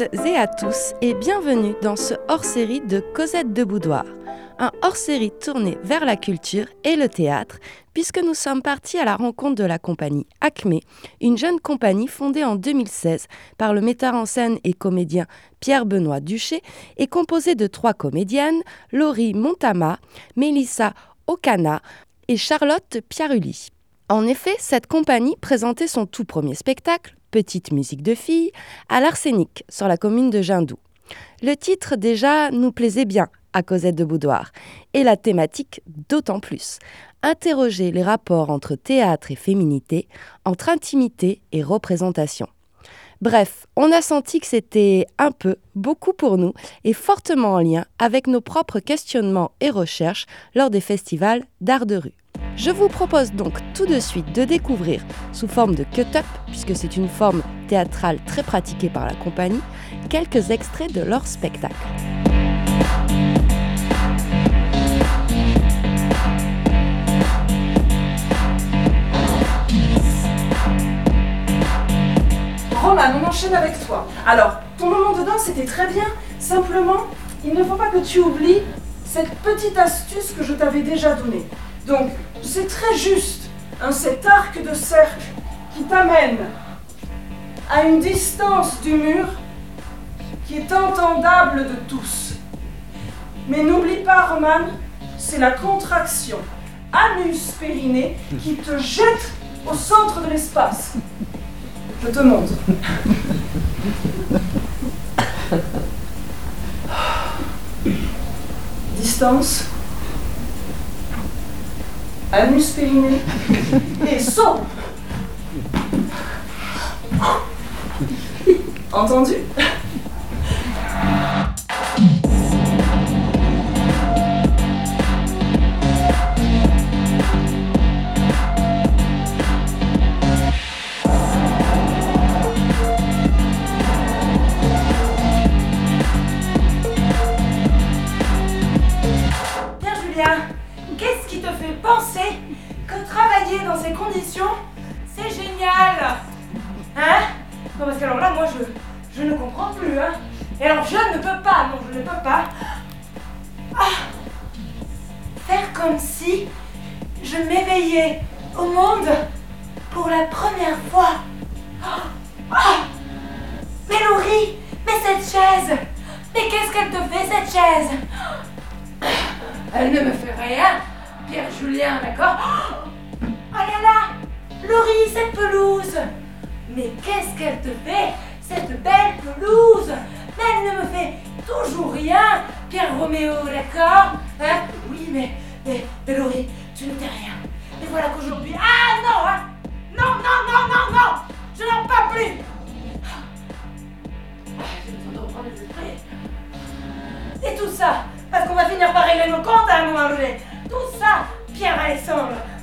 Et à tous et bienvenue dans ce hors-série de Cosette de Boudoir. Un hors-série tourné vers la culture et le théâtre, puisque nous sommes partis à la rencontre de la compagnie Acme, une jeune compagnie fondée en 2016 par le metteur en scène et comédien Pierre-Benoît Duché et composée de trois comédiennes, Laurie Montama, Mélissa Okana et Charlotte Piarulli. En effet, cette compagnie présentait son tout premier spectacle, Petite musique de filles, à l'Arsenic, sur la commune de Jindou. Le titre déjà nous plaisait bien à Cosette de Boudoir, et la thématique d'autant plus. Interroger les rapports entre théâtre et féminité, entre intimité et représentation. Bref, on a senti que c'était un peu, beaucoup pour nous, et fortement en lien avec nos propres questionnements et recherches lors des festivals d'art de rue. Je vous propose donc tout de suite de découvrir, sous forme de cut-up, puisque c'est une forme théâtrale très pratiquée par la compagnie, quelques extraits de leur spectacle. On enchaîne avec toi. Alors, ton moment de danse était très bien. Simplement, il ne faut pas que tu oublies cette petite astuce que je t'avais déjà donnée. Donc, c'est très juste, hein, cet arc de cercle qui t'amène à une distance du mur qui est entendable de tous. Mais n'oublie pas, Roman, c'est la contraction anus-périnée qui te jette au centre de l'espace. Je te montre. Distance anus périnée et saut. Entendu?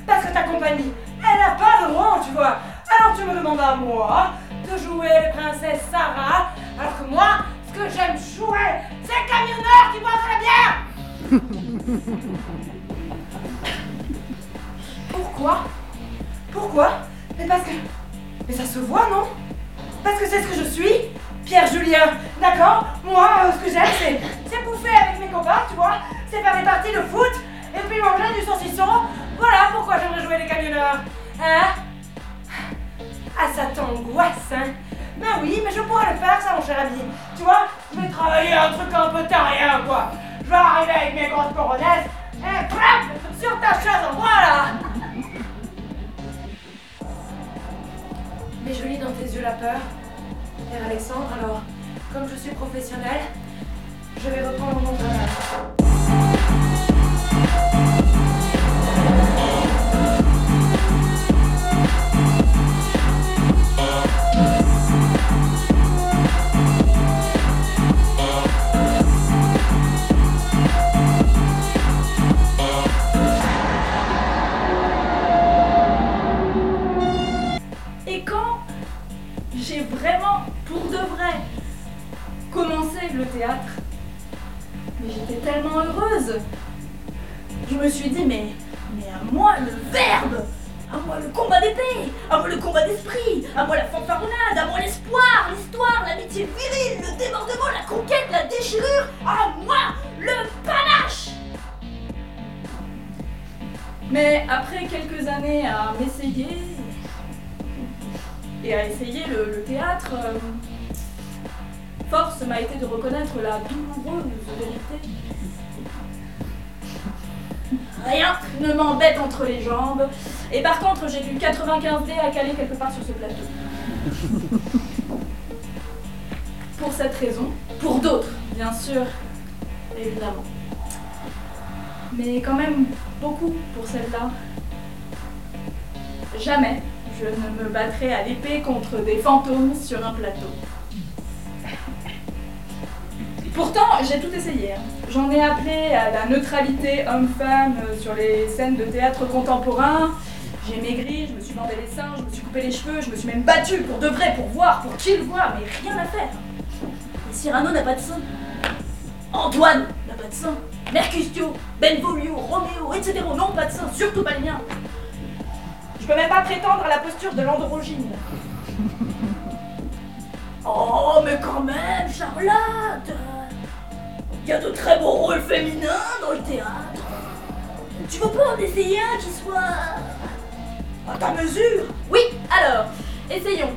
Parce que ta compagnie, elle n'a pas de rang, tu vois. Alors tu me demandes à moi de jouer les princesses Sarah, alors que moi, ce que j'aime jouer, c'est le camionneur qui boit de la bière Pourquoi? Pourquoi? Mais parce que... Mais ça se voit, non? Parce que c'est ce que je suis Pierre Julien, d'accord? Moi, euh, ce que j'aime, c'est, c'est bouffer avec mes copains, tu vois? C'est faire des parties de foot et puis manger du saucisson. Voilà pourquoi j'aimerais jouer les camionneurs. Hein? Ah, ça t'angoisse, hein? Ben oui, mais je pourrais le faire, ça, mon cher ami. Tu vois Je vais travailler un truc un peu terrien, quoi. Je vais arriver avec mes grosses coronets et clap Sur ta chaise, voilà Mais je lis dans tes yeux la peur. Père Alexandre, alors, comme je suis professionnelle, je vais reprendre mon travail. Et par contre, j'ai du 95D à caler quelque part sur ce plateau. pour cette raison, pour d'autres, bien sûr, évidemment. Mais quand même beaucoup pour celle-là. Jamais je ne me battrai à l'épée contre des fantômes sur un plateau. Pourtant, j'ai tout essayé. Hein. J'en ai appelé à la neutralité homme-femme sur les scènes de théâtre contemporain. J'ai maigri, je me suis bandé les seins, je me suis coupé les cheveux, je me suis même battue pour de vrai, pour voir, pour qu'il voit, mais rien à faire. Cyrano n'a pas de sein. Antoine n'a pas de sein. Mercutio, Benvolio, Roméo, etc. n'ont pas de sein, surtout pas les miens. Je peux même pas prétendre à la posture de l'androgyne. Oh, mais quand même, Charlotte Il y a de très beaux rôles féminins dans le théâtre. Tu veux pas en essayer un qui soit à ta mesure Oui, alors, essayons.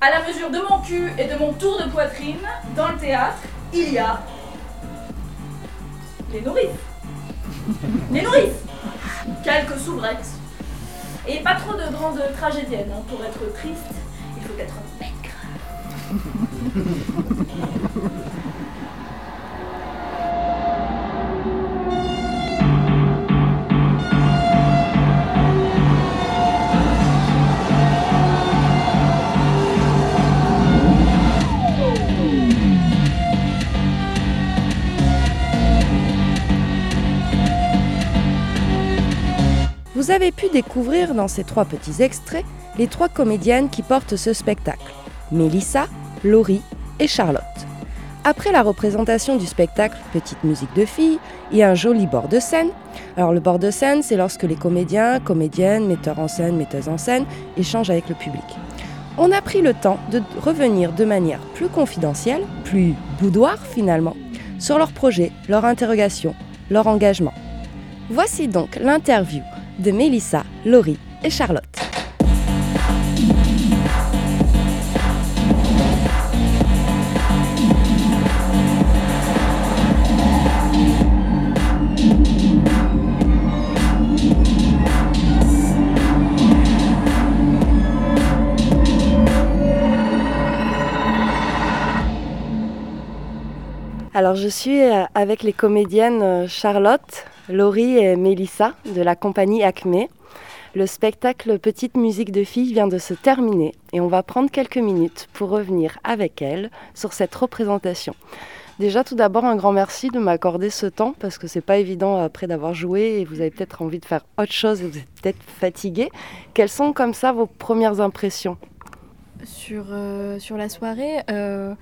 À la mesure de mon cul et de mon tour de poitrine, dans le théâtre, il y a les nourrices. Les nourrices Quelques soubrettes. Et pas trop de grandes tragédiennes. Hein. Pour être triste, il faut être Vous avez pu découvrir dans ces trois petits extraits les trois comédiennes qui portent ce spectacle, Mélissa, Laurie et Charlotte. Après la représentation du spectacle Petite musique de filles et un joli bord de scène, alors le bord de scène c'est lorsque les comédiens, comédiennes, metteurs en scène, metteuses en scène échangent avec le public. On a pris le temps de revenir de manière plus confidentielle, plus boudoir finalement, sur leur projet, leur interrogation, leur engagement. Voici donc l'interview de Mélissa, Laurie et Charlotte. Alors je suis euh, avec les comédiennes euh, Charlotte, Laurie et Mélissa de la compagnie Acme. Le spectacle Petite musique de filles vient de se terminer et on va prendre quelques minutes pour revenir avec elles sur cette représentation. Déjà, tout d'abord, un grand merci de m'accorder ce temps parce que c'est pas évident après d'avoir joué et vous avez peut-être envie de faire autre chose vous êtes peut-être fatigué. Quelles sont comme ça vos premières impressions? Sur, euh, sur la soirée, euh,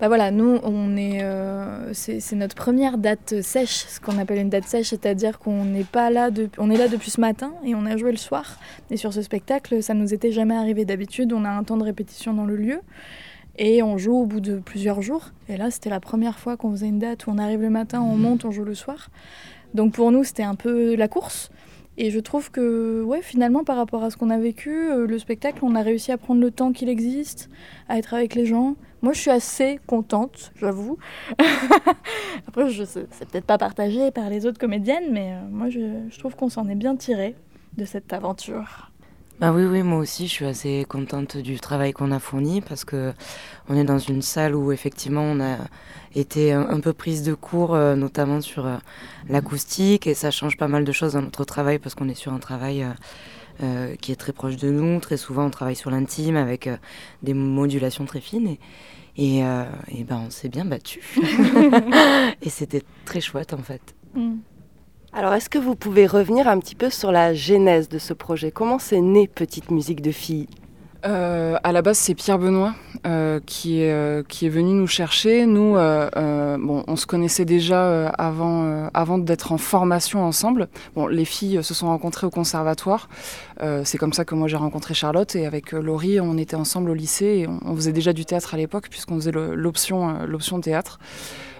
bah voilà, nous, on est, euh, c'est notre première date sèche, ce qu'on appelle une date sèche, c'est-à-dire qu'on n'est pas là, de, on est là depuis ce matin et on a joué le soir. Et sur ce spectacle, ça nous était jamais arrivé. D'habitude, on a un temps de répétition dans le lieu et on joue au bout de plusieurs jours. Et là, c'était la première fois qu'on faisait une date où on arrive le matin, on monte, on joue le soir. Donc pour nous, c'était un peu la course. Et je trouve que, ouais, finalement, par rapport à ce qu'on a vécu, euh, le spectacle, on a réussi à prendre le temps qu'il existe, à être avec les gens. Moi, je suis assez contente, j'avoue. Après, je c'est peut-être pas partagé par les autres comédiennes, mais euh, moi, je trouve qu'on s'en est bien tiré de cette aventure. Bah oui, oui, moi aussi, je suis assez contente du travail qu'on a fourni parce que on est dans une salle où effectivement on a été un, peu prise de cours, euh, notamment sur euh, l'acoustique, et ça change pas mal de choses dans notre travail parce qu'on est sur un travail euh, qui est très proche de nous. Très souvent, on travaille sur l'intime avec des modulations très fines et, et, et ben, on s'est bien battu. et c'était très chouette en fait. Mm. Alors, est-ce que vous pouvez revenir un petit peu sur la genèse de ce projet? Comment c'est né Petite Musique de Filles? Euh, à la base, c'est Pierre Benoît euh, qui, est, euh, qui est venu nous chercher. Nous, bon, on se connaissait déjà avant, d'être en formation ensemble. Les filles se sont rencontrées au conservatoire. c'est comme ça que moi j'ai rencontré Charlotte et avec Laurie, on était ensemble au lycée et on, faisait déjà du théâtre à l'époque puisqu'on faisait l'option l'option théâtre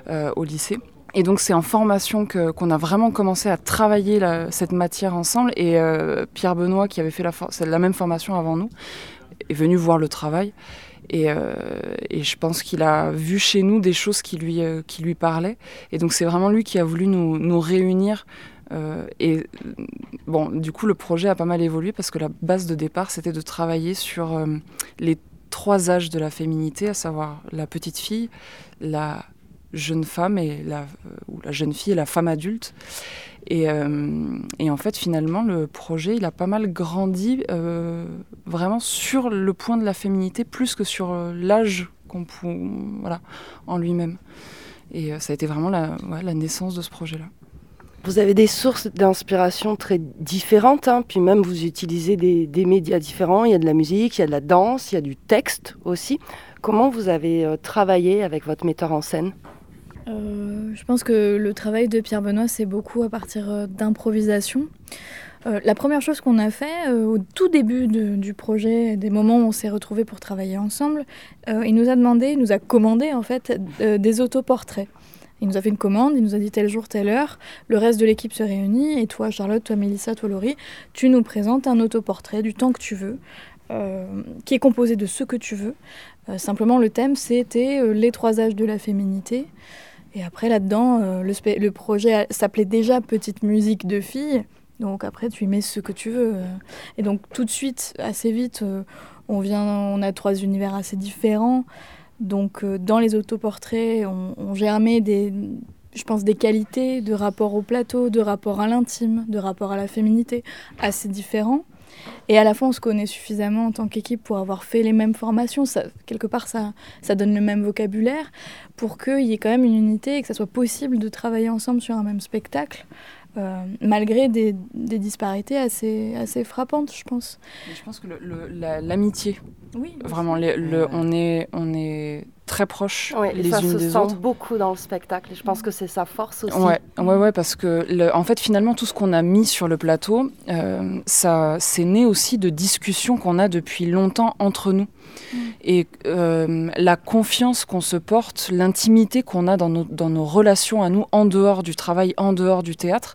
au lycée. Et donc c'est en formation qu'on a vraiment commencé à travailler cette matière ensemble. Et Pierre Benoît, qui avait fait la, même formation avant nous, est venu voir le travail. Et, euh, et je pense qu'il a vu chez nous des choses qui lui, euh, qui lui parlaient. Et donc c'est vraiment lui qui a voulu nous, nous réunir. Euh, et bon, du coup, le projet a pas mal évolué parce que la base de départ, c'était de travailler sur les trois âges de la féminité, à savoir la petite fille, la jeune femme et la, ou la jeune fille et la femme adulte. Et, euh, en fait, finalement, le projet, il a pas mal grandi euh, vraiment sur le point de la féminité, plus que sur euh, l'âge qu'on voilà, en lui-même. Et ça a été vraiment la, naissance de ce projet-là. Vous avez des sources d'inspiration très différentes, hein, puis même vous utilisez des, médias différents. Il y a de la musique, il y a de la danse, il y a du texte aussi. Comment vous avez travaillé avec votre metteur en scène? Euh, je pense que le travail de Pierre Benoît, c'est beaucoup à partir euh, d'improvisation. Euh, la première chose qu'on a fait au tout début du projet, des moments où on s'est retrouvés pour travailler ensemble, il nous a demandé, il nous a commandé en fait des autoportraits. Il nous a fait une commande, il nous a dit tel jour, telle heure, le reste de l'équipe se réunit, et toi Charlotte, toi Mélissa, toi Laurie, tu nous présentes un autoportrait du temps que tu veux, qui est composé de ce que tu veux. simplement le thème c'était les trois âges de la féminité. Et après, là-dedans, euh, le, projet s'appelait déjà Petite musique de filles. Donc après, tu y mets ce que tu veux. Euh. Et donc tout de suite, assez vite, euh, on, vient, on a trois univers assez différents. Donc dans les autoportraits, on, on germait des, je pense, des qualités de rapport au plateau, de rapport à l'intime, de rapport à la féminité assez différents. Et à la fois, on se connaît suffisamment en tant qu'équipe pour avoir fait les mêmes formations. Ça, quelque part, ça, ça donne le même vocabulaire pour qu'il y ait quand même une unité et que ça soit possible de travailler ensemble sur un même spectacle. Euh, malgré des, des, disparités assez, assez frappantes, je pense. je pense que l'amitié, oui, vraiment, le, on, est, on est très proches ouais, les ça unes se des sent autres. beaucoup dans le spectacle et je pense que c'est sa force aussi. Ouais, ouais, ouais parce que le, en fait finalement tout ce qu'on a mis sur le plateau, euh, ça c'est né aussi de discussions qu'on a depuis longtemps entre nous mm. et euh, la confiance qu'on se porte, l'intimité qu'on a dans nos, dans nos relations à nous en dehors du travail, en dehors du théâtre,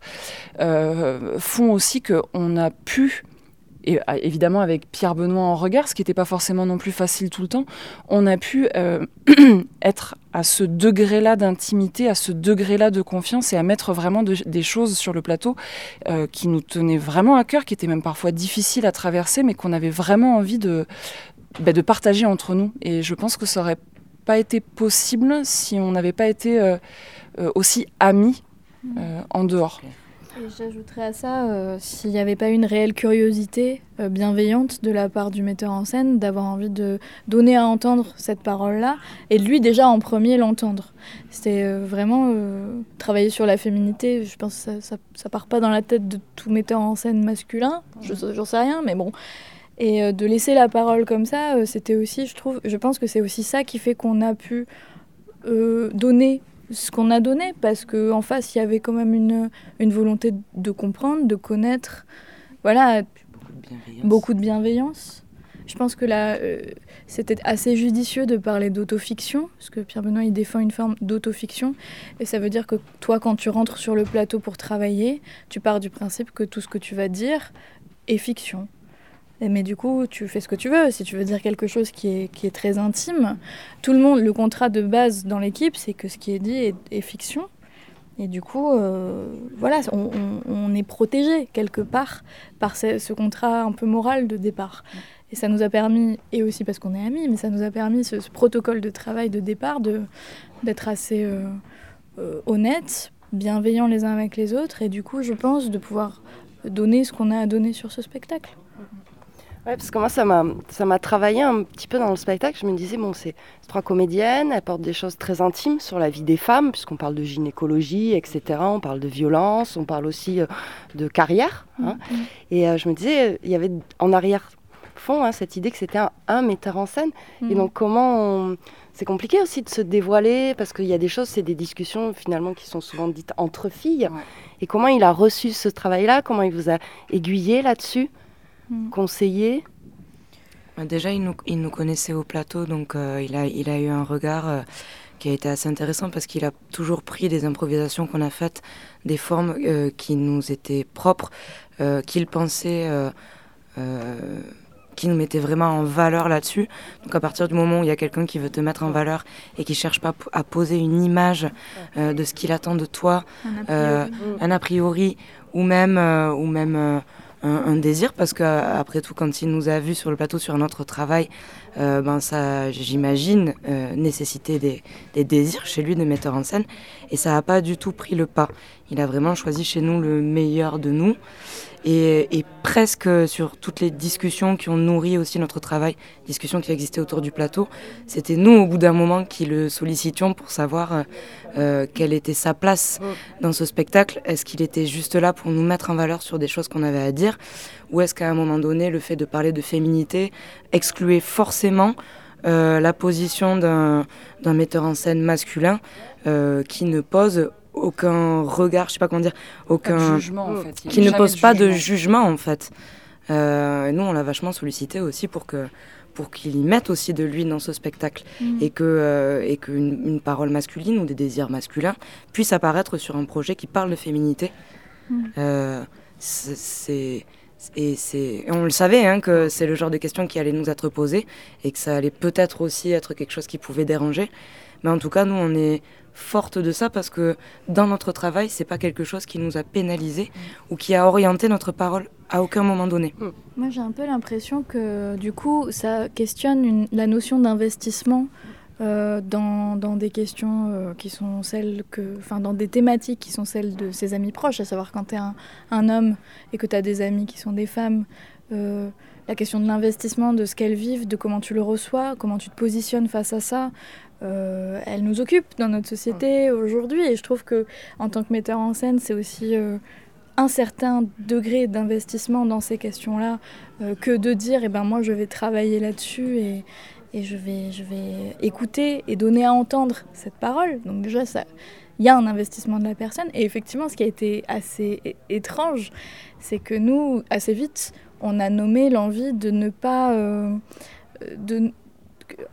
euh, font aussi qu'on a pu et ah, évidemment avec Pierre Benoît en regard, ce qui n'était pas forcément non plus facile tout le temps, on a pu euh, être à ce degré-là d'intimité, à ce degré-là de confiance et à mettre vraiment des choses sur le plateau euh, qui nous tenaient vraiment à cœur, qui étaient même parfois difficiles à traverser, mais qu'on avait vraiment envie de, bah, partager entre nous. Et je pense que ça n'aurait pas été possible si on n'avait pas été euh, aussi amis en dehors. J'ajouterais à ça, euh, s'il n'y avait pas une réelle curiosité euh, bienveillante de la part du metteur en scène, d'avoir envie de donner à entendre cette parole-là, et de lui déjà en premier l'entendre. C'était euh, vraiment travailler sur la féminité, je pense que ça, ça, part pas dans la tête de tout metteur en scène masculin, j'en sais rien, mais bon. Et de laisser la parole comme ça, c'était aussi, je trouve, je pense que c'est aussi ça qui fait qu'on a pu donner ce qu'on a donné, parce qu'en face, il y avait quand même une, une volonté de comprendre, de connaître, voilà, beaucoup de bienveillance. Je pense que là, euh, c'était assez judicieux de parler d'autofiction, parce que Pierre Benoît, il défend une forme d'autofiction, et ça veut dire que toi, quand tu rentres sur le plateau pour travailler, tu pars du principe que tout ce que tu vas dire est fiction. Mais du coup, tu fais ce que tu veux. Si tu veux dire quelque chose qui est, qui est très intime, tout le monde, le contrat de base dans l'équipe, c'est que ce qui est dit est, fiction. Et du coup, euh, voilà, on, est protégé quelque part par ce, contrat un peu moral de départ. Et ça nous a permis, et aussi parce qu'on est amis, mais ça nous a permis ce, protocole de travail de départ d'être assez euh, euh, honnêtes, bienveillants les uns avec les autres, et du coup, je pense, de pouvoir donner ce qu'on a à donner sur ce spectacle. Ouais, parce que moi, ça m'a, ça m'a travaillé un petit peu dans le spectacle. Je me disais, bon, c'est trois comédiennes, elles portent des choses très intimes sur la vie des femmes, puisqu'on parle de gynécologie, etc. On parle de violence, on parle aussi euh, de carrière. Hein. Mm-hmm. Et euh, je me disais, il y avait en arrière fond, hein, cette idée que c'était un, un metteur en scène. Et Mm. donc comment on- c'est compliqué aussi de se dévoiler parce qu'il y a des choses, c'est des discussions finalement qui sont souvent dites entre filles. Ouais. Et comment il a reçu ce travail-là? Comment il vous a aiguillé là-dessus? Mm. Conseillé Bah, Déjà, il nous, il nous connaissait au plateau, donc euh, il, a, il a eu un regard euh, qui a été assez intéressant parce qu'il a toujours pris des improvisations qu'on a faites, des formes euh, qui nous étaient propres, euh, qu'il pensait, euh, euh, qui nous mettait vraiment en valeur là-dessus. Donc à partir du moment où il y a quelqu'un qui veut te mettre en valeur et qui cherche pas à poser une image euh, de ce qu'il attend de toi, Un a priori. euh, un a priori ou même, euh, ou même euh, un, un désir parce qu'après tout quand il nous a vus sur le plateau sur notre travail euh, ben ça j'imagine euh, nécessiter des, des désirs chez lui de metteur en scène. Et ça n'a pas du tout pris le pas. Il a vraiment choisi chez nous le meilleur de nous et, et presque sur toutes les discussions qui ont nourri aussi notre travail, discussions qui existaient autour du plateau, c'était nous au bout d'un moment qui le sollicitions pour savoir euh, quelle était sa place dans ce spectacle. Est-ce qu'il était juste là pour nous mettre en valeur sur des choses qu'on avait à dire? Ou est-ce qu'à un moment donné le fait de parler de féminité excluait forcément euh, la position d'un d'un metteur en scène masculin euh, qui ne pose aucun regard, je sais pas comment dire, aucun jugement, en fait. Qui ne pose pas de jugement. en fait. Euh, nous, on l'a vachement sollicité aussi pour que pour qu'il y mette aussi de lui dans ce spectacle Mm. et que euh, et qu'une une parole masculine ou des désirs masculins puissent apparaître sur un projet qui parle de féminité. Mm. Euh, c'est et c'est on le savait hein, que c'est le genre de questions qui allait nous être posées et que ça allait peut-être aussi être quelque chose qui pouvait déranger. Mais en tout cas, nous, on est forte de ça parce que dans notre travail, c'est pas quelque chose qui nous a pénalisé ou qui a orienté notre parole à aucun moment donné. Moi, j'ai un peu l'impression que du coup, ça questionne une- la notion d'investissement euh, dans, dans des questions euh, qui sont celles que. Enfin, dans des thématiques qui sont celles de ses amis proches, à savoir quand tu es un, un homme et que tu as des amis qui sont des femmes. euh, la question de l'investissement, de ce qu'elles vivent, de comment tu le reçois, comment tu te positionnes face à ça, euh, elle nous occupe dans notre société aujourd'hui. Et je trouve que en tant que metteur en scène, c'est aussi euh, un certain degré d'investissement dans ces questions-là euh, que de dire eh ben moi je vais travailler là-dessus et, et je, vais, je vais écouter et donner à entendre cette parole. Donc déjà ça il y a un investissement de la personne et effectivement ce qui a été assez étrange c'est que nous assez vite on a nommé l'envie de ne pas euh,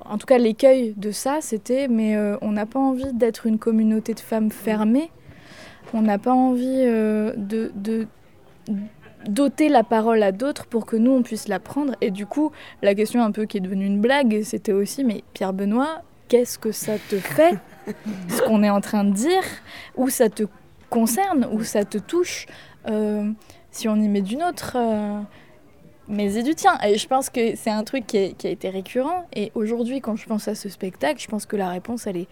en tout cas l'écueil de ça c'était mais euh, on n'a pas envie d'être une communauté de femmes fermées. On n'a pas envie euh, de, doter la parole à d'autres pour que nous on puisse la prendre. Et du coup la question un peu qui est devenue une blague c'était aussi mais Pierre Benoît qu'est-ce que ça te fait ce qu'on est en train de dire? Où ça te concerne? Où ça te touche? Si on y met d'une autre mais et du tien et je pense que c'est un truc qui, est- qui a été récurrent. Et aujourd'hui quand je pense à ce spectacle je pense que la réponse elle est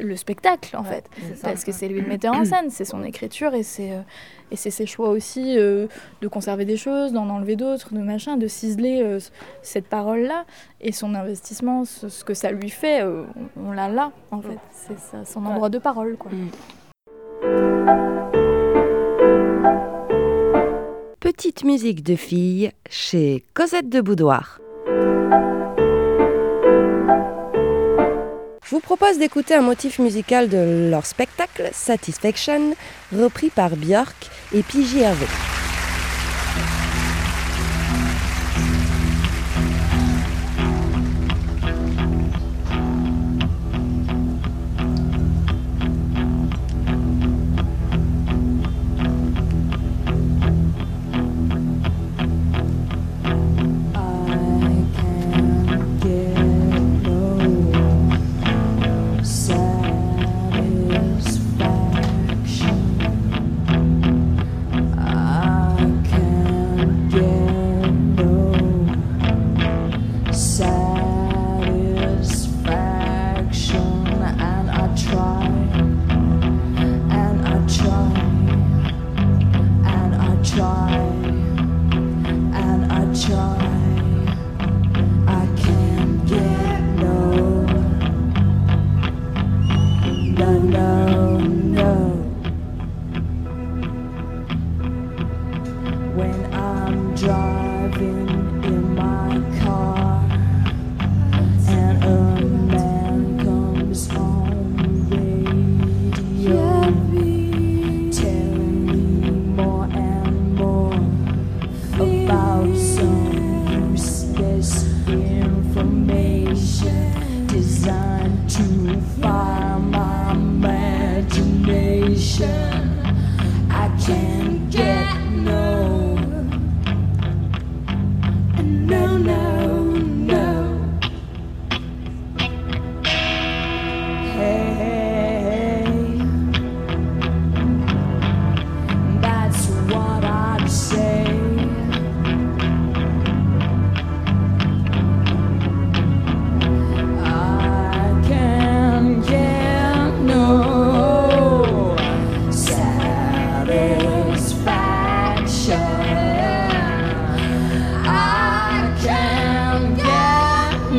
le spectacle en fait. parce que c'est lui le metteur en scène, c'est son écriture et c'est euh, et c'est ses choix aussi euh, de conserver des choses, d'en enlever d'autres, de machin, de ciseler euh, cette parole là et son investissement, ce, ce que ça lui fait, on, on l'a là en fait, c'est son endroit de parole quoi. Petite musique de fille chez Cosette de Boudoir. Je vous propose d'écouter un motif musical de leur spectacle Satisfaction, repris par Björk et Pigi Hervé.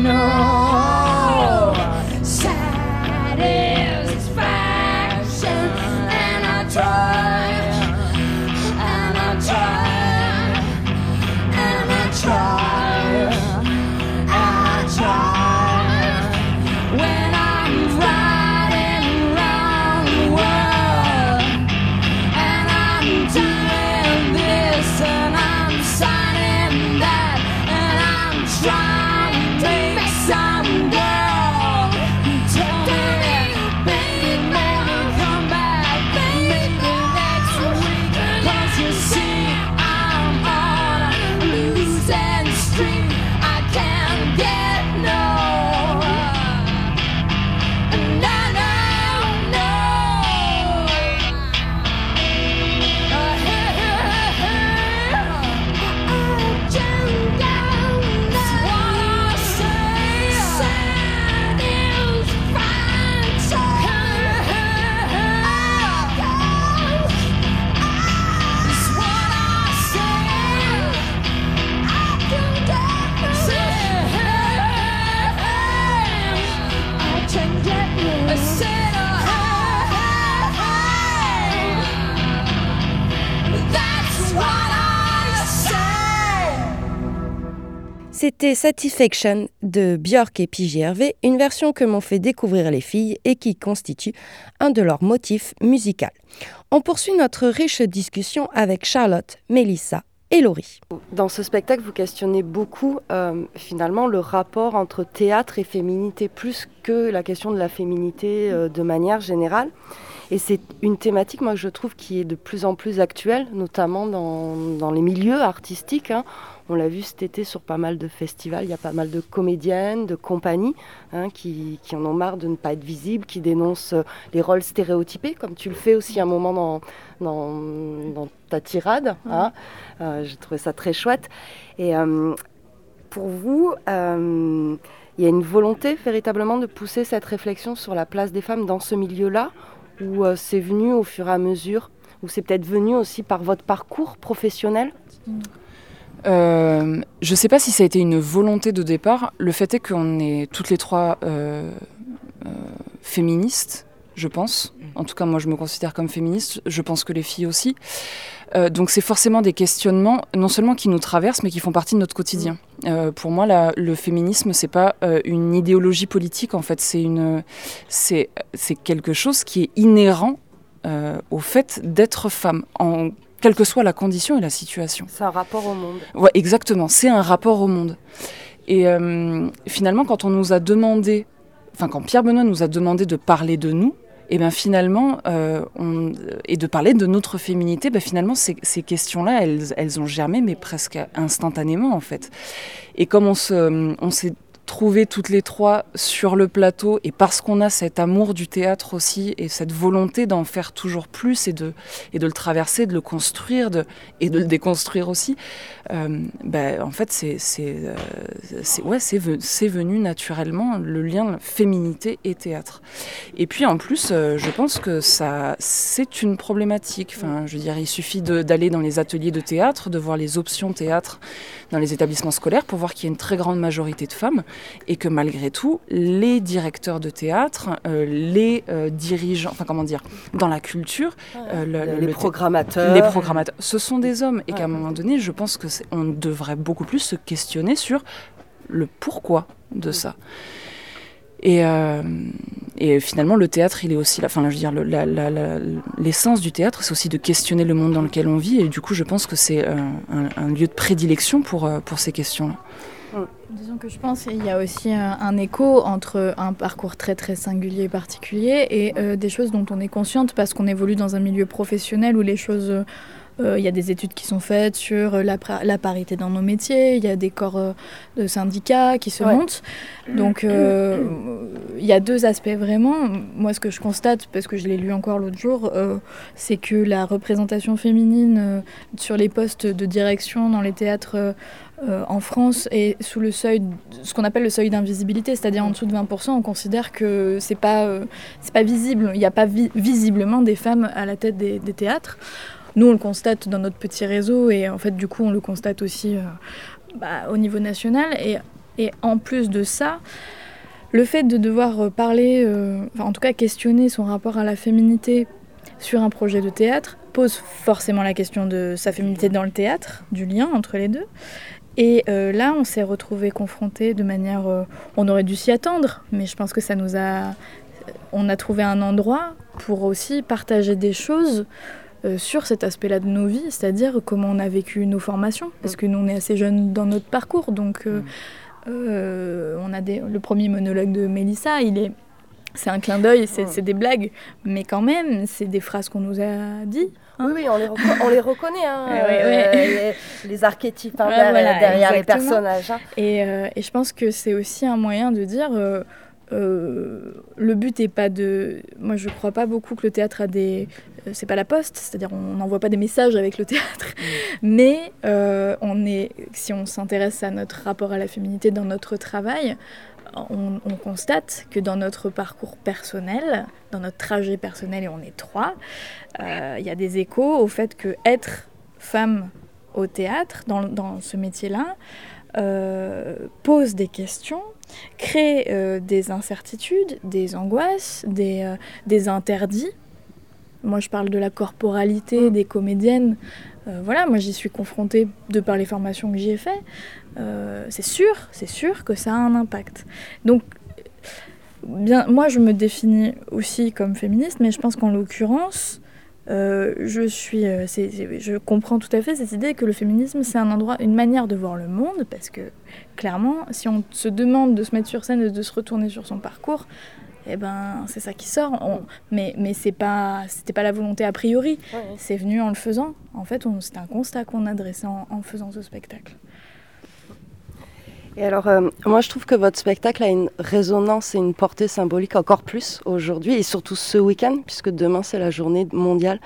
know. C'était Satisfaction de Björk et PGRV, une version que m'ont fait découvrir les filles et qui constitue un de leurs motifs musicaux. On poursuit notre riche discussion avec Charlotte, Melissa et Laurie. Dans ce spectacle, vous questionnez beaucoup euh, finalement le rapport entre théâtre et féminité, plus que la question de la féminité euh, de manière générale. Et c'est une thématique, moi, que je trouve qui est de plus en plus actuelle, notamment dans, dans les milieux artistiques. Hein. On l'a vu cet été sur pas mal de festivals. Il y a pas mal de comédiennes, de compagnies hein, qui, en ont marre de ne pas être visibles, qui dénoncent euh, les rôles stéréotypés, comme tu le fais aussi un moment dans, dans, ta tirade. Hein. Euh, j'ai trouvé ça très chouette. Et euh, pour vous, il y a une volonté véritablement de pousser cette réflexion sur la place des femmes dans ce milieu-là, ou c'est venu au fur et à mesure, ou c'est peut-être venu aussi par votre parcours professionnel? Euh, je ne sais pas si ça a été une volonté de départ. Le fait est qu'on est toutes les trois euh, euh, féministes, je pense. En tout cas, moi, je me considère comme féministe. Je pense que les filles aussi. donc, c'est forcément des questionnements, non seulement qui nous traversent, mais qui font partie de notre quotidien. pour moi, le féminisme, c'est pas une idéologie politique. En fait, c'est une, c'est quelque chose qui est inhérent au fait d'être femme. En quelle que soit la condition et la situation. C'est un rapport au monde. Ouais, exactement, c'est un rapport au monde. Et euh, finalement, quand on nous a demandé, enfin quand Pierre Benoît nous a demandé de parler de nous, et bien finalement, euh, on, et de parler de notre féminité, ben finalement ces, ces questions-là, elles, elles, ont germé, mais presque instantanément en fait. Et comme on s'est on trouver toutes les trois sur le plateau et parce qu'on a cet amour du théâtre aussi et cette volonté d'en faire toujours plus et de, et de le traverser, de le construire de, et de le déconstruire aussi, euh, ben, en fait c'est euh, ouais, venu naturellement le lien féminité et théâtre. Et puis en plus, euh, je pense que c'est une problématique. Enfin, je veux dire, il suffit d'aller dans les ateliers de théâtre, de voir les options théâtre dans les établissements scolaires pour voir qu'il y a une très grande majorité de femmes et que malgré tout, les directeurs de théâtre, euh, les euh, dirigeants, enfin comment dire, dans la culture, euh, les programmateurs, les programmateurs, ce sont des hommes et qu'à un moment donné, je pense que on devrait beaucoup plus se questionner sur le pourquoi de ça. Et, et, finalement, le théâtre, il est aussi, enfin, je veux dire, l'essence du théâtre, c'est aussi de questionner le monde dans lequel on vit. Et du coup, je pense que c'est un, un, lieu de prédilection pour, pour ces questions-là. Disons que je pense qu'il y a aussi un, écho entre un parcours très très singulier et particulier et euh, des choses dont on est consciente parce qu'on évolue dans un milieu professionnel où les choses... Euh, il y a des études qui sont faites sur la, la, parité dans nos métiers, il y a des corps euh, de syndicats qui se montent. Donc il y a deux aspects vraiment. Moi ce que je constate, parce que je l'ai lu encore l'autre jour, c'est que la représentation féminine sur les postes de direction dans les théâtres euh, en France et sous le seuil, ce qu'on appelle le seuil d'invisibilité, c'est-à-dire en dessous de 20%, on considère que c'est pas, euh, c'est pas visible. Il n'y a pas visiblement des femmes à la tête des, théâtres. Nous, on le constate dans notre petit réseau et en fait, du coup, on le constate aussi euh, bah, au niveau national. Et, en plus de ça, le fait de devoir parler, enfin, en tout cas questionner son rapport à la féminité sur un projet de théâtre pose forcément la question de sa féminité dans le théâtre, du lien entre les deux. Et euh, là, on s'est retrouvé confronté de manière. Euh, on aurait dû s'y attendre, mais je pense que ça nous a. On a trouvé un endroit pour aussi partager des choses euh, sur cet aspect-là de nos vies, c'est-à-dire comment on a vécu nos formations, parce que nous, on est assez jeunes dans notre parcours, donc on a des, le premier monologue de Mélissa, il est c'est un clin d'œil, c'est des blagues, mais quand même, c'est des phrases qu'on nous a dit. Hein. Oui, oui, on les, on les reconnaît, hein, euh, les, archétypes hein, derrière, les personnages. Et, euh, et, je pense que c'est aussi un moyen de dire, euh, le but n'est pas de... Moi, je ne crois pas beaucoup que le théâtre a des... c'est pas la poste, c'est-à-dire on n'envoie pas des messages avec le théâtre, mm. mais on est, si on s'intéresse à notre rapport à la féminité dans notre travail, on, constate que dans notre parcours personnel, dans notre trajet personnel, et on est trois, euh, il y a des échos au fait que être femme au théâtre, dans, ce métier-là, euh, pose des questions, crée euh, des incertitudes, des angoisses, des, des, interdits. Moi, je parle de la corporalité des comédiennes. voilà, moi, j'y suis confrontée de par les formations que j'y ai faites. Euh, c'est sûr, c'est sûr que ça a un impact. Donc, bien, moi, je me définis aussi comme féministe, mais je pense qu'en l'occurrence, euh, je suis, euh, je comprends tout à fait cette idée que le féminisme c'est un endroit, une manière de voir le monde, parce que clairement, si on se demande de se mettre sur scène et de se retourner sur son parcours, eh ben c'est ça qui sort. mais mais c'est pas, c'était pas la volonté a priori. C'est venu en le faisant. En fait, c'est un constat qu'on a dressé en faisant ce spectacle. Et alors, euh, moi, je trouve que votre spectacle a une résonance et une portée symbolique encore plus aujourd'hui et surtout ce week-end, puisque demain, c'est la journée mondiale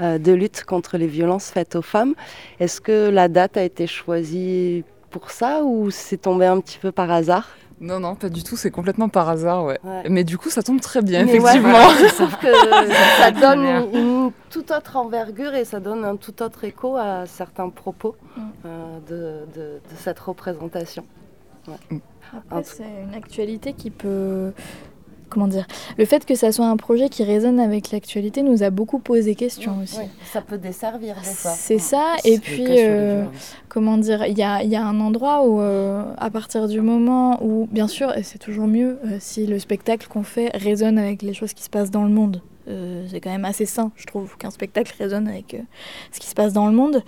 euh, de lutte contre les violences faites aux femmes. Est-ce que la date a été choisie pour ça ou c'est tombé un petit peu par hasard? Non, non, pas du tout, c'est complètement par hasard, ouais. Mais du coup, ça tombe très bien, effectivement. sauf que ça donne une, toute autre envergure et ça donne un tout autre écho à certains propos mm. euh, de, cette représentation. Après, c'est une actualité qui peut. Comment dire Le fait que ça soit un projet qui résonne avec l'actualité nous a beaucoup posé question aussi. ça peut desservir C'est ça, et puis, euh, comment dire Il y a, y a, un endroit où, euh, à partir du moment où, bien sûr, c'est toujours mieux euh, si le spectacle qu'on fait résonne avec les choses qui se passent dans le monde. c'est quand même assez sain, je trouve, qu'un spectacle résonne avec ce qui se passe dans le monde.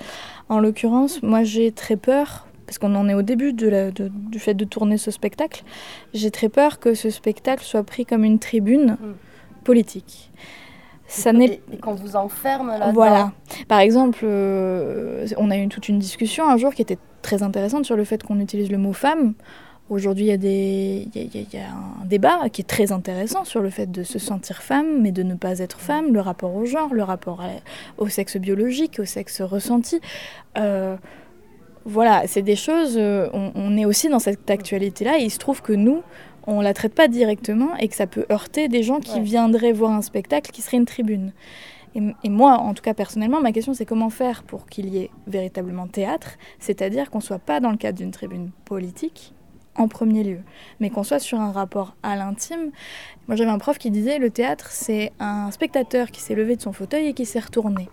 En l'occurrence, moi j'ai très peur parce qu'on en est au début de du fait de tourner ce spectacle, j'ai très peur que ce spectacle soit pris comme une tribune mm. politique. Ça et, qu'on vous enferme là-dedans. Voilà. Par exemple, euh, on a eu toute une discussion un jour qui était très intéressante sur le fait qu'on utilise le mot femme. Aujourd'hui, il y, y, a un débat qui est très intéressant sur le fait de se sentir femme, mais de ne pas être femme, le rapport au genre, le rapport au sexe biologique, au sexe ressenti. Euh, voilà, c'est des choses, euh, on, est aussi dans cette actualité-là, et il se trouve que nous, on la traite pas directement et que ça peut heurter des gens qui viendraient voir un spectacle qui serait une tribune. Et, moi, en tout cas personnellement, ma question c'est comment faire pour qu'il y ait véritablement théâtre, c'est-à-dire qu'on soit pas dans le cadre d'une tribune politique en premier lieu, mais qu'on soit sur un rapport à l'intime. Moi j'avais un prof qui disait le théâtre c'est un spectateur qui s'est levé de son fauteuil et qui s'est retourné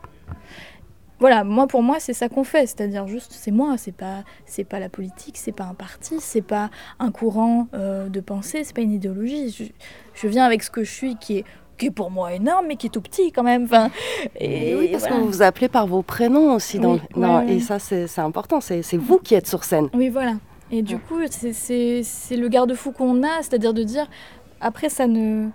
voilà, moi pour moi c'est ça qu'on fait, c'est-à-dire juste c'est moi, c'est pas c'est pas la politique, c'est pas un parti, c'est pas un courant euh, de pensée, c'est pas une idéologie. Je, viens avec ce que je suis qui est qui est pour moi énorme mais qui est tout petit quand même. Enfin, et, oui, parce que vous vous appelez par vos prénoms aussi dans et ça c'est important, c'est vous qui êtes sur scène. Oui voilà. Et du coup c'est le garde-fou qu'on a, c'est-à-dire de dire après ça ne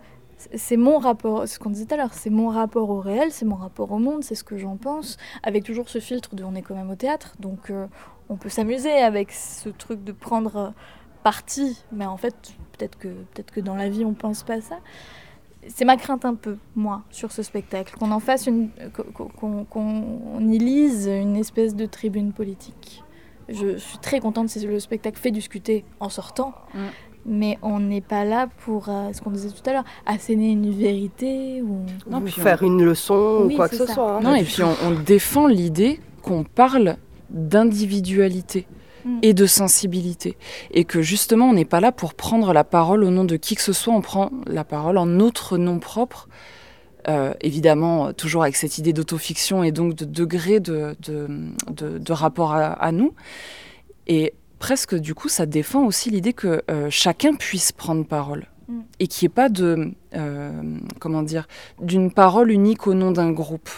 c'est mon rapport, ce qu'on disait tout à l'heure, c'est mon rapport au réel, c'est mon rapport au monde, c'est ce que j'en pense, avec toujours ce filtre de on est quand même au théâtre, donc euh, on peut s'amuser avec ce truc de prendre parti, mais en fait, peut-être que, peut que dans la vie on pense pas ça. C'est ma crainte un peu, moi, sur ce spectacle, qu'on en fasse une. qu'on y lise une espèce de tribune politique. Je suis très contente si le spectacle fait discuter en sortant. Mm mais on n'est pas là pour, euh, ce qu'on disait tout à l'heure, asséner une vérité ou, non, faire une leçon ou quoi que ce soit. Hein. Non, et puis on, défend l'idée qu'on parle d'individualité. mm. et de sensibilité. Et que justement, on n'est pas là pour prendre la parole au nom de qui que ce soit, on prend la parole en notre nom propre. Euh, évidemment, toujours avec cette idée d'autofiction et donc de degré de, de, rapport à, nous. Et presque, du coup, ça défend aussi l'idée que euh, chacun puisse prendre parole mm. et qu'il n'y ait pas de, comment dire, d'une parole unique au nom d'un groupe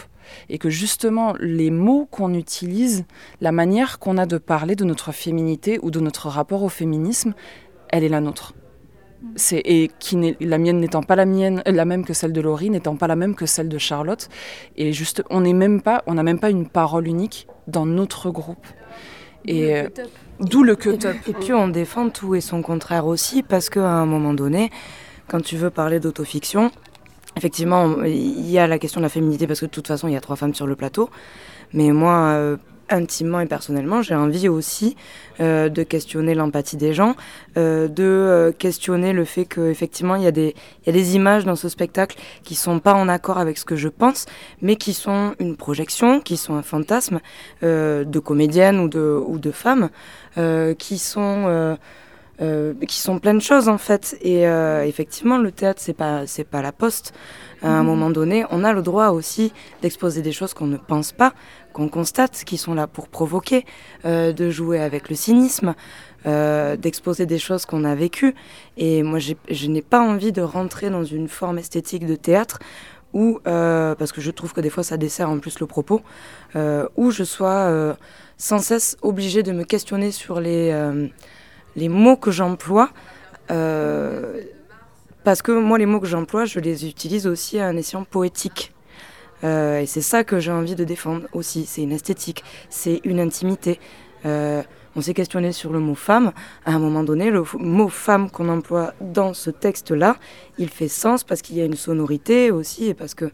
et que justement les mots qu'on utilise, la manière qu'on a de parler de notre féminité ou de notre rapport au féminisme, elle est la nôtre. C'est, et qui la mienne n'étant pas la mienne, la même que celle de Laurie, n'étant pas la même que celle de Charlotte, et juste, on n'est même pas, on n'a même pas une parole unique dans notre groupe. Et euh, d'où le cut-up. Et puis on défend tout et son contraire aussi, parce qu'à un moment donné, quand tu veux parler d'autofiction, Effectivement, il y a la question de la féminité parce que de toute façon, il y a trois femmes sur le plateau. Mais moi, euh, intimement et personnellement, j'ai envie aussi euh, de questionner l'empathie des gens, euh, de questionner le fait qu'effectivement, il, y a des, il y a des images dans ce spectacle qui sont pas en accord avec ce que je pense, mais qui sont une projection, qui sont un fantasme de comédiennes ou de, ou de femmes, qui sont euh, qui sont plein de choses en fait. Et euh, effectivement, le théâtre, c'est pas, c'est pas la poste. À un mhm. moment donné, on a le droit aussi d'exposer des choses qu'on ne pense pas, qu'on constate, qui sont là pour provoquer, euh, de jouer avec le cynisme, d'exposer des choses qu'on a vécues. Et moi, je n'ai pas envie de rentrer dans une forme esthétique de théâtre où, parce que je trouve que des fois ça dessert en plus le propos, où je sois sans cesse obligée de me questionner sur les les mots que j'emploie, euh, parce que moi, les mots que j'emploie, je les utilise aussi à un escient poétique. Euh, et c'est ça que j'ai envie de défendre aussi. C'est une esthétique, c'est une intimité. Euh, on s'est questionné sur le mot femme. À un moment donné, le mot femme qu'on emploie dans ce texte-là, il fait sens parce qu'il y a une sonorité aussi et parce que,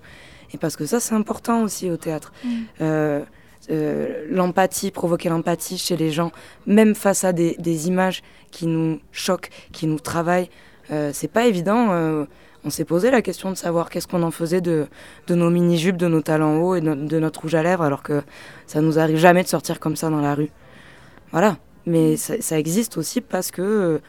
et parce que ça, c'est important aussi au théâtre. Mmh. Euh, l'empathie, provoquer l'empathie chez les gens, même face à des, images qui nous choquent, qui nous travaillent. Euh, c'est pas évident. Euh, on s'est posé la question de savoir qu'est-ce qu'on en faisait de, nos mini-jupes, de nos talons hauts et de, notre rouge à lèvres, alors que ça nous arrive jamais de sortir comme ça dans la rue. Voilà. Mais ça existe aussi parce que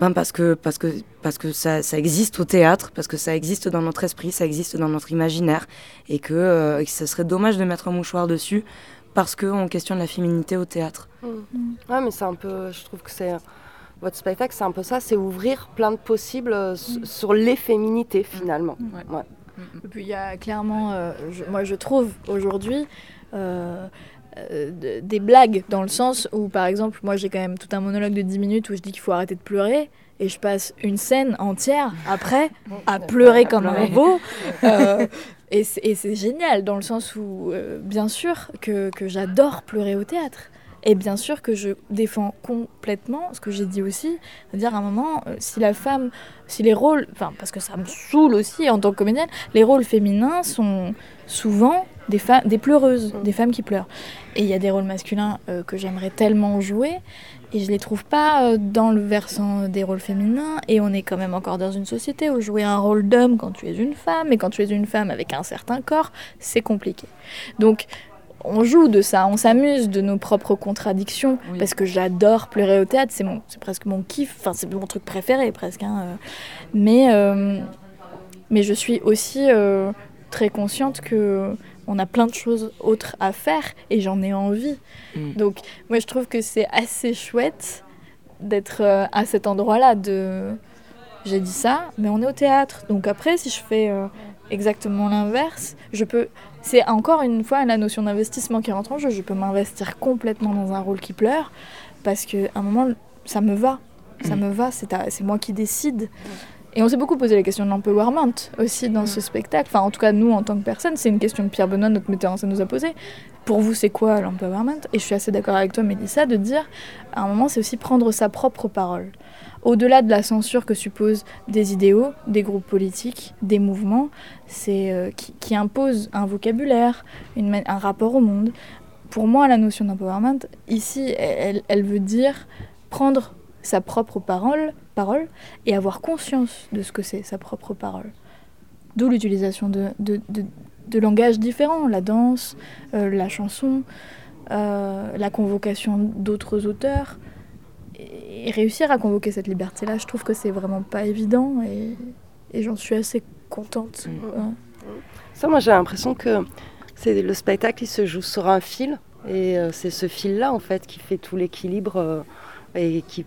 ben parce que, parce que, parce que ça, ça, existe au théâtre, parce que ça existe dans notre esprit, ça existe dans notre imaginaire, et que, euh, ça serait dommage de mettre un mouchoir dessus parce qu'on questionne la féminité au théâtre. Mmh. Ouais, mais c'est un peu, je trouve que c'est votre spectacle, c'est un peu ça, c'est ouvrir plein de possibles euh, mmh. sur les féminités finalement. Mmh. Ouais. Et puis il y a clairement, euh, moi je trouve aujourd'hui, euh, des blagues, dans le sens où, par exemple, moi j'ai quand même tout un monologue de 10 minutes où je dis qu'il faut arrêter de pleurer, et je passe une scène entière après à pleurer comme un veau. Euh, et c'est génial, dans le sens où, euh, bien sûr, que, que j'adore pleurer au théâtre. Et bien sûr que je défends complètement ce que j'ai dit aussi, c'est-à-dire à un moment, si la femme, si les rôles, enfin parce que ça me saoule aussi en tant que comédienne, les rôles féminins sont souvent des, des pleureuses, mm. des femmes qui pleurent. Et il y a des rôles masculins euh, que j'aimerais tellement jouer, et je les trouve pas euh, dans le versant des rôles féminins. Et on est quand même encore dans une société où jouer un rôle d'homme quand tu es une femme, et quand tu es une femme avec un certain corps, c'est compliqué. Donc on joue de ça, on s'amuse de nos propres contradictions, parce que j'adore pleurer au théâtre, c'est, mon, c'est presque mon kiff, enfin c'est mon truc préféré presque. Hein, euh. Mais, mais je suis aussi très consciente que on a plein de choses autres à faire et j'en ai envie. Mm. Donc moi je trouve que c'est assez chouette d'être euh, à cet endroit-là de j'ai dit ça, mais on est au théâtre. Donc après si je fais euh, exactement l'inverse, je peux c'est encore une fois la notion d'investissement qui rentre en jeu, je peux m'investir complètement dans un rôle qui pleure parce que un moment ça me va. Ça mm. me va, c'est moi qui décide. Et on s'est beaucoup posé la question de l'empowerment aussi dans ce spectacle. Enfin, en tout cas, nous, en tant que personne, c'est une question que Pierre Benoît, notre metteur en scène, nous a posée. Pour vous, c'est quoi l'empowerment? Et je suis assez d'accord avec toi, Mélissa, de dire, à un moment, c'est aussi prendre sa propre parole. Au-delà de la censure que supposent des idéaux, des groupes politiques, des mouvements, c'est euh, qui, imposent un vocabulaire, une, un rapport au monde. Pour moi, la notion d'empowerment, ici, elle, elle veut dire prendre sa propre parole, parole et avoir conscience de ce que c'est sa propre parole. D'où l'utilisation de, de, de, de, langages différents, la danse, euh, la chanson, la convocation d'autres auteurs. Et, réussir à convoquer cette liberté-là, je trouve que c'est vraiment pas évident et, j'en suis assez contente. Mm. Ça, moi j'ai l'impression que c'est le spectacle, il se joue sur un fil et c'est ce fil-là en fait qui fait tout l'équilibre et qui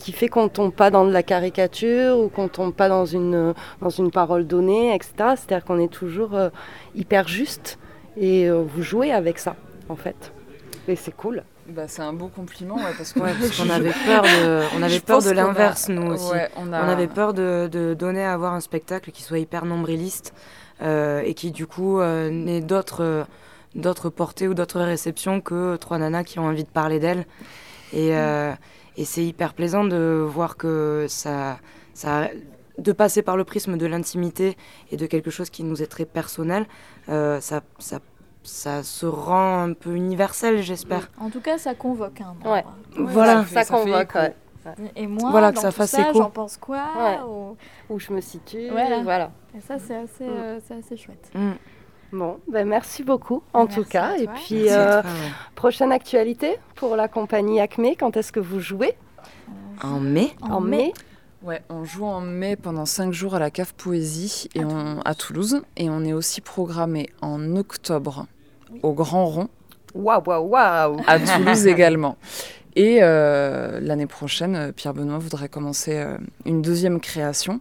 qui fait qu'on tombe pas dans de la caricature ou qu'on tombe pas dans une, dans une parole donnée, etc. C'est-à-dire qu'on est toujours euh, hyper juste et euh, vous jouez avec ça, en fait. Et c'est cool. Bah, c'est un beau compliment parce qu'on avait peur de, on avait peur de l'inverse nous aussi. on, avait peur de, de, donner à avoir un spectacle qui soit hyper nombriliste euh, et qui du coup n'ait d'autres d'autres portées ou d'autres réceptions que trois nanas qui ont envie de parler d'elles. Et, et c'est hyper plaisant de voir que ça, ça, de passer par le prisme de l'intimité et de quelque chose qui nous est très personnel, euh, ça, ça, ça, se rend un peu universel, j'espère. En tout cas, ça convoque. Hein, ouais. Voilà, ça, convoque. Et moi, voilà, que ça fasse ça, j'en pense quoi Où je me situe. Voilà. Et ça, c'est assez, mm. euh, assez chouette. Mm. Bon, ben merci beaucoup en tout cas. Et puis, euh, prochaine actualité pour la compagnie Acme, quand est-ce que vous jouez? En mai. En, mai. Ouais, on joue en mai pendant cinq jours à la Cave Poésie et à, Toulouse. à Toulouse. Et on est aussi programmé en octobre au Grand Rond. Waouh, waouh, waouh À Toulouse également. Et euh, l'année prochaine, Pierre Benoît voudrait commencer euh, une deuxième création.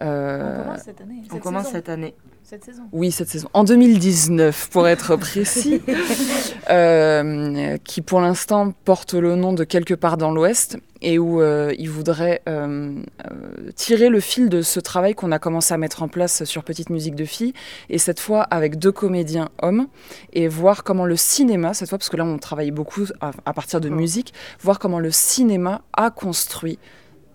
on commence cette année. On commence cette année. Cette saison Oui, cette saison. En 2019, pour être précis, euh, qui pour l'instant porte le nom de Quelque part dans l'Ouest et où euh, il voudrait euh, tirer le fil de ce travail qu'on a commencé à mettre en place sur Petite Musique de Filles, et cette fois avec deux comédiens hommes, et voir comment le cinéma, cette fois, parce que là on travaille beaucoup à partir de musique, voir comment le cinéma a construit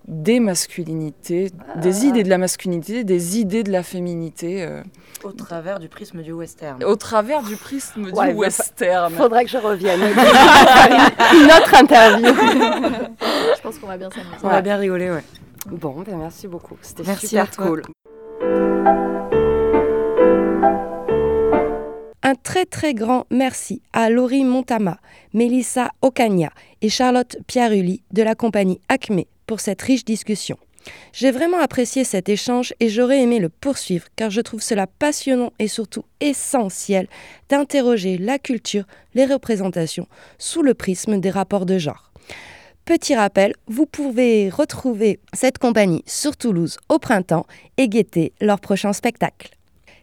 des masculinités, des ah. idées de la masculinité, des idées de la féminité. Euh. Au travers du prisme du western. Au travers du prisme du western. Il faudrait que je revienne. une autre interview. je pense qu'on va bien s'amuser. On va bien rigoler, ouais. Bon, ben merci beaucoup. C'était super cool. Un très très grand merci à Laurie Montama, Melissa Ocagna et Charlotte Pierulli de la compagnie Acme pour cette riche discussion. J'ai vraiment apprécié cet échange et j'aurais aimé le poursuivre car je trouve cela passionnant et surtout essentiel d'interroger la culture, les représentations sous le prisme des rapports de genre. Petit rappel, vous pouvez retrouver cette compagnie sur Toulouse au printemps et guetter leur prochain spectacle.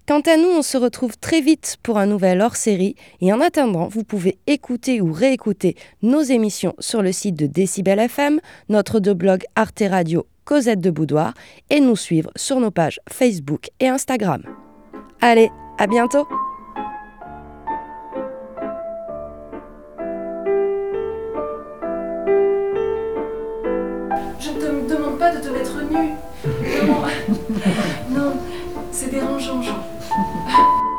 Quant à nous, on se retrouve très vite pour un nouvel hors-série et en attendant, vous pouvez écouter ou réécouter nos émissions sur le site de Décibel FM, notre blog Arte Radio Cosette de Boudoir et nous suivre sur nos pages Facebook et Instagram. Allez, à bientôt Je ne te demande pas de te mettre nu. Mm-hmm.